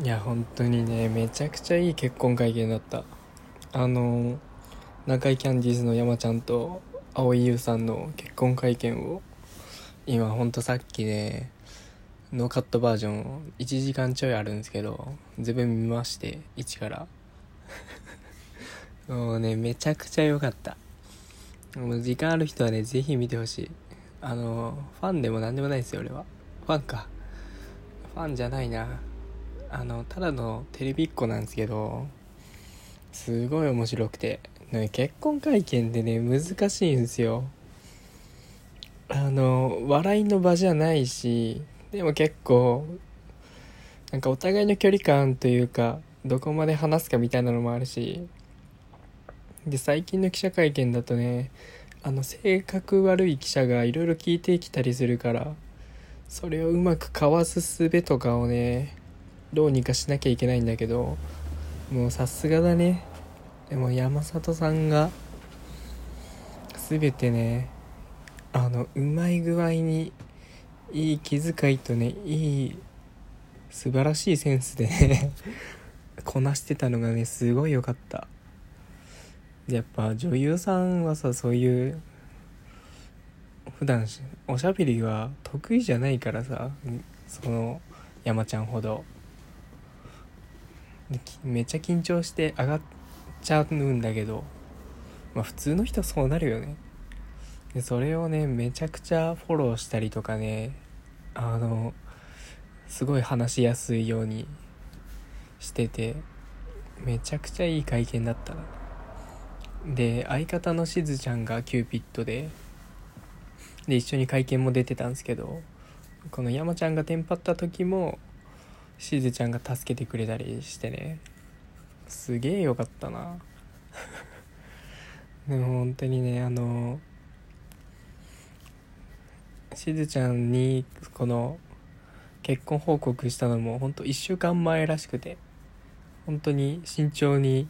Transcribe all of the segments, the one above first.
いや本当にねめちゃくちゃいい結婚会見だった。あの中井キャンディーズの山ちゃんと蒼井優さんの結婚会見を今ほんとさっきねノーカットバージョン1時間ちょいあるんですけど全部見まして1から。もうねめちゃくちゃ良かった。もう時間ある人はねぜひ見てほしい。あのファンでも何でもないですよ俺は。ファンか。ファンじゃないな。あのただのテレビっ子なんですけどすごい面白くて、ね、結婚会見ってね難しいんですよ。あの笑いの場じゃないしでも結構なんかお互いの距離感というかどこまで話すかみたいなのもあるしで最近の記者会見だとねあの性格悪い記者がいろいろ聞いてきたりするからそれをうまくかわす術とかをねどうにかしなきゃいけないんだけどもうさすがだね。でも山里さんが全てねあのうまい具合にいい気遣いとねいい素晴らしいセンスでね こなしてたのがねすごい良かった。やっぱ女優さんはさそういう普段おしゃべりは得意じゃないからさその山ちゃんほど。めっちゃ緊張して上がっちゃうんだけどまあ普通の人そうなるよね。でそれをねめちゃくちゃフォローしたりとかねあのすごい話しやすいようにしててめちゃくちゃいい会見だったな。で相方のしずちゃんがキューピッドでで一緒に会見も出てたんですけどこの山ちゃんがテンパった時もしずちゃんが助けてくれたりしてね。すげえよかったな。でも本当にねあのしずちゃんにこの結婚報告したのも本当1週間前らしくて本当に慎重に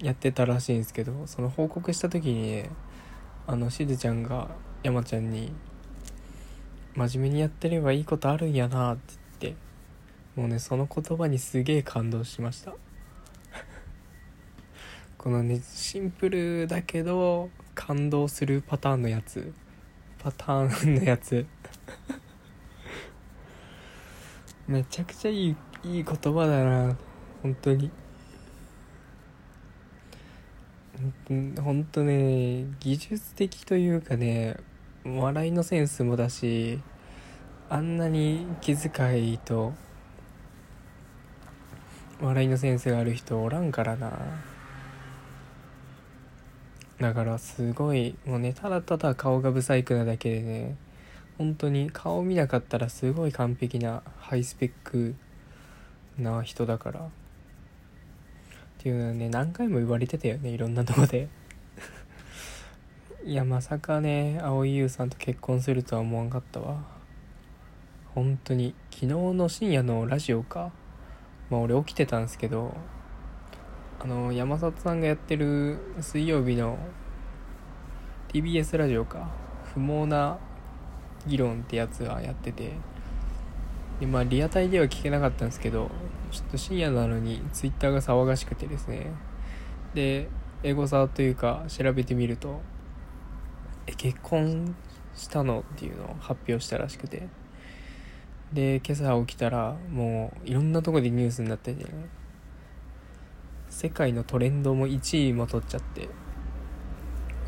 やってたらしいんですけどその報告した時にねあのしずちゃんが山ちゃんに「真面目にやってればいいことあるんやな」ってもうねその言葉にすげえ感動しました。このねシンプルだけど感動するパターンのやつ。パターンのやつ。めちゃくちゃいいいい言葉だな。本当に。本当ね技術的というかね笑いのセンスもだしあんなに気遣いと笑いのセンスがある人おらんからな。だからすごいもうねただただ顔がブサイクなだけでね本当に顔見なかったらすごい完璧なハイスペックな人だから。っていうのはね何回も言われてたよねいろんなとこで。いやまさかね蒼井優さんと結婚するとは思わんかったわ。本当に昨日の深夜のラジオか。まあ俺起きてたんですけどあの山里さんがやってる水曜日の TBS ラジオか不毛な議論ってやつがやっててでまあリアタイでは聞けなかったんですけどちょっと深夜なのにツイッターが騒がしくてですね。でエゴサというか調べてみるとえ結婚したの？っていうのを発表したらしくて。で今朝起きたらもういろんなとこでニュースになってて、ね、世界のトレンドも1位も取っちゃって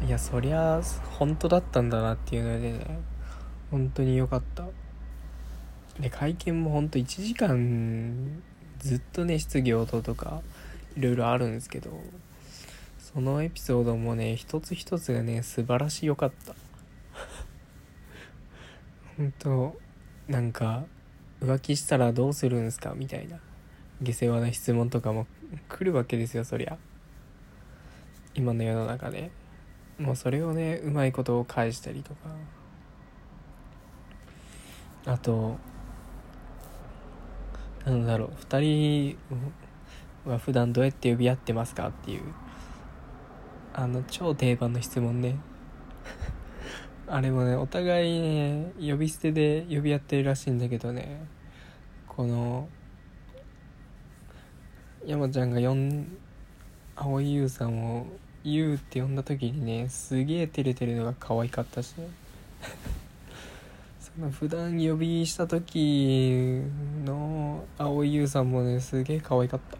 いやそりゃ本当だったんだなっていうのでね本当に良かった。で会見もほんと1時間ずっとね質疑応答とかいろいろあるんですけどそのエピソードもね一つ一つがね素晴らしよかった。本当なんか浮気したらどうするんすか？みたいな。下世話な質問とかも 来るわけですよそりゃ。今の世の中で。もうそれをねうまいことを返したりとか。あとなんだろう。2人は普段どうやって呼び合ってますかっていう。あの超定番の質問ね。あれもねお互いね呼び捨てで呼び合ってるらしいんだけどね。この山ちゃんが呼ん蒼井優さんを「優」って呼んだ時にねすげえ照れてるのが可愛かったしね。その普段呼びした時の蒼井優さんもねすげえ可愛かった。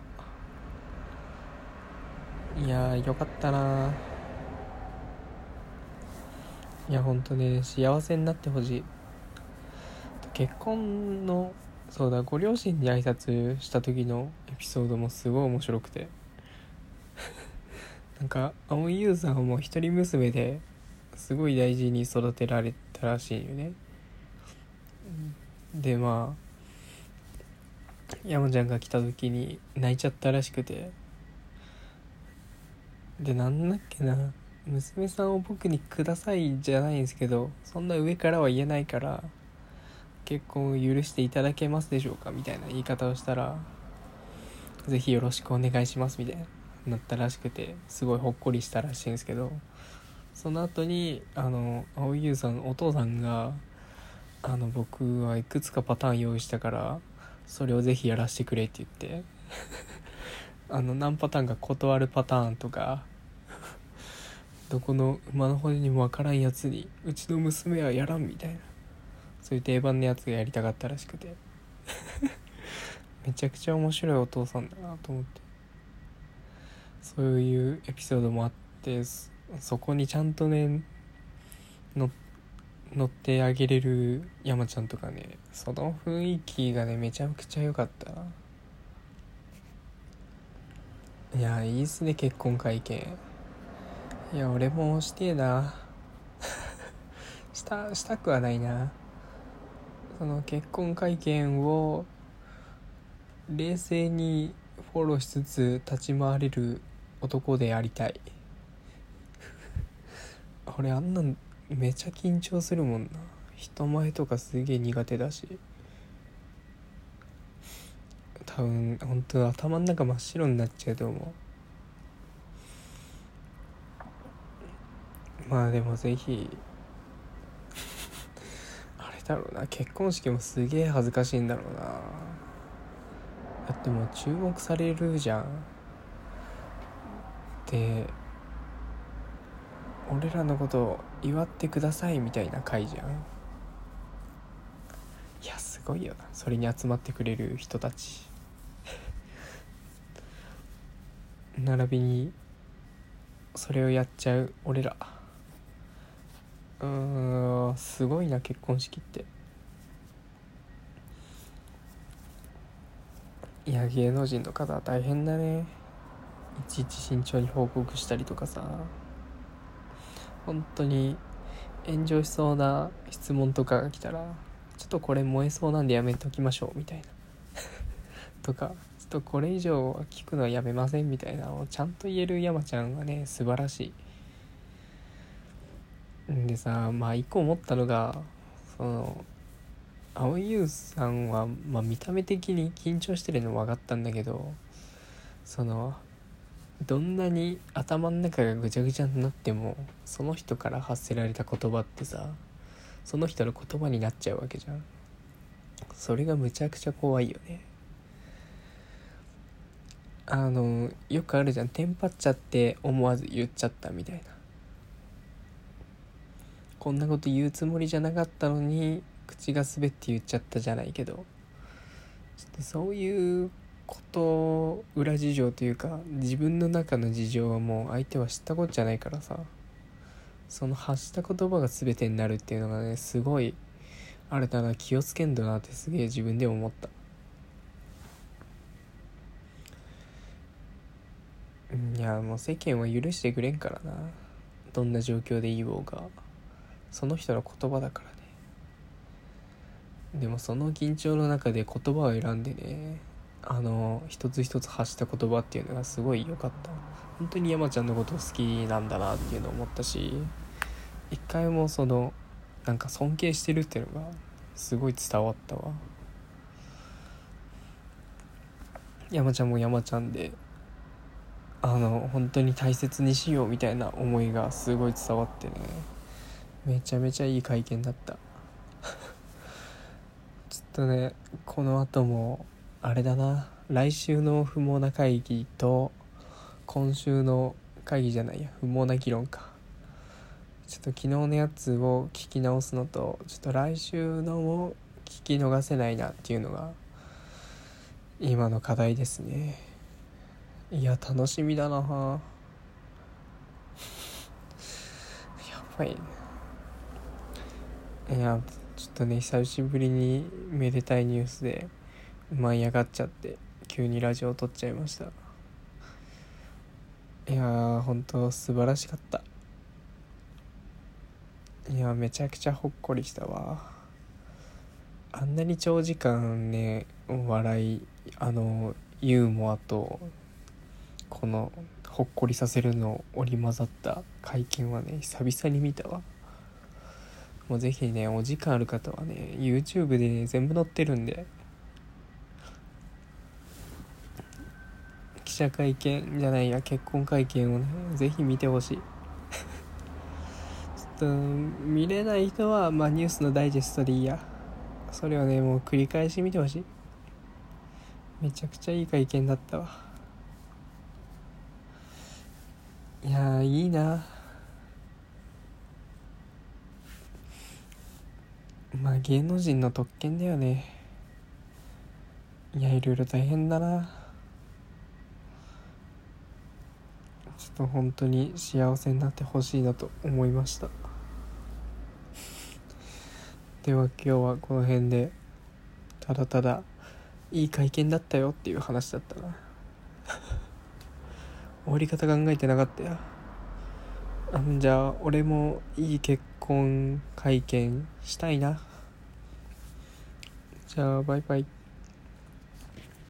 いやーよかったないやほんとね幸せになってほしい。結婚のそうだご両親に挨拶した時のエピソードもすごい面白くて。なんか蒼井優さんはもう一人娘ですごい大事に育てられたらしいよね。でまあ山ちゃんが来た時に泣いちゃったらしくて。でなんだっけな。娘さんを僕にくださいじゃないんですけどそんな上からは言えないから結婚を許していただけますでしょうかみたいな言い方をしたらぜひよろしくお願いしますみたいななったらしくてすごいほっこりしたらしいんですけどその後にあの蒼井優さんお父さんがあの僕はいくつかパターン用意したからそれをぜひやらせてくれって言ってあの何パターンか断るパターンとかどこの馬の骨にもわからんやつにうちの娘はやらんみたいな。そういう定番のやつがやりたかったらしくて。めちゃくちゃ面白いお父さんだなと思って。そういうエピソードもあってそこにちゃんとね乗ってあげれる山ちゃんとかねその雰囲気がねめちゃくちゃ良かった。いやいいっすね結婚会見。いや俺もしてえな。したしたくはないな。その結婚会見を冷静にフォローしつつ立ち回れる男でありたい。俺あんなんめちゃ緊張するもんな。人前とかすげえ苦手だし。多分本当頭の中真っ白になっちゃうと思う。まあでもぜひ。あれだろうな。結婚式もすげえ恥ずかしいんだろうな。だってもう注目されるじゃん。で俺らのことを祝ってくださいみたいな会じゃん。いやすごいよな。それに集まってくれる人たち。並びにそれをやっちゃう俺ら。うんすごいな結婚式って。いや芸能人の方は大変だね。いちいち慎重に報告したりとかさ。本当に炎上しそうな質問とかが来たらちょっとこれ燃えそうなんでやめときましょうみたいな。とかちょっとこれ以上は聞くのはやめませんみたいなのをちゃんと言える山ちゃんはね素晴らしい。でさまあ一個思ったのがその蒼井優さんは、まあ、見た目的に緊張してるの分かったんだけどそのどんなに頭の中がぐちゃぐちゃになってもその人から発せられた言葉ってさその人の言葉になっちゃうわけじゃん。それがむちゃくちゃ怖いよね。あのよくあるじゃん。テンパっちゃって思わず言っちゃったみたいな。こんなこと言うつもりじゃなかったのに口が滑って言っちゃったじゃないけど。ちょっとそういうこと裏事情というか自分の中の事情はもう相手は知ったことじゃないからさ。その発した言葉が全てになるっていうのがねすごいあれだな気をつけんだなってすげえ自分でも思った。いやもう世間は許してくれんからな。どんな状況で言おうが。その人の言葉だからね。でもその緊張の中で言葉を選んでねあの一つ一つ発した言葉っていうのがすごい良かった。本当に山ちゃんのこと好きなんだなっていうのを思ったし一回もそのなんか尊敬してるっていうのがすごい伝わったわ。山ちゃんも山ちゃんであの本当に大切にしようみたいな思いがすごい伝わってね。めちゃめちゃいい会見だった。ちょっとねこの後もあれだな。来週の不毛な会議と今週の会議じゃないや。不毛な議論か。ちょっと昨日のやつを聞き直すのとちょっと来週のも聞き逃せないなっていうのが今の課題ですね。いや楽しみだな。やばいね。いやちょっとね久しぶりにめでたいニュースで舞い上がっちゃって急にラジオを撮っちゃいました。いやー本当素晴らしかった。いやめちゃくちゃほっこりしたわ。あんなに長時間ね笑いあのユーモアとこのほっこりさせるのを織り交ざった会見はね久々に見たわ。もうぜひねお時間ある方はね YouTube で、ね、全部載ってるんで。記者会見じゃないや結婚会見をねぜひ見てほしい。ちょっと見れない人は、まあ、ニュースのダイジェストでいいや。それをねもう繰り返し見てほしい。めちゃくちゃいい会見だったわ。いやいいな。まあ芸能人の特権だよね。いやいろいろ大変だな。ちょっと本当に幸せになってほしいなと思いました。では今日はこの辺でただただいい会見だったよっていう話だったな。終わり方考えてなかったよ。あじゃあ俺もいい結婚会見したいな。じゃあバイバイ。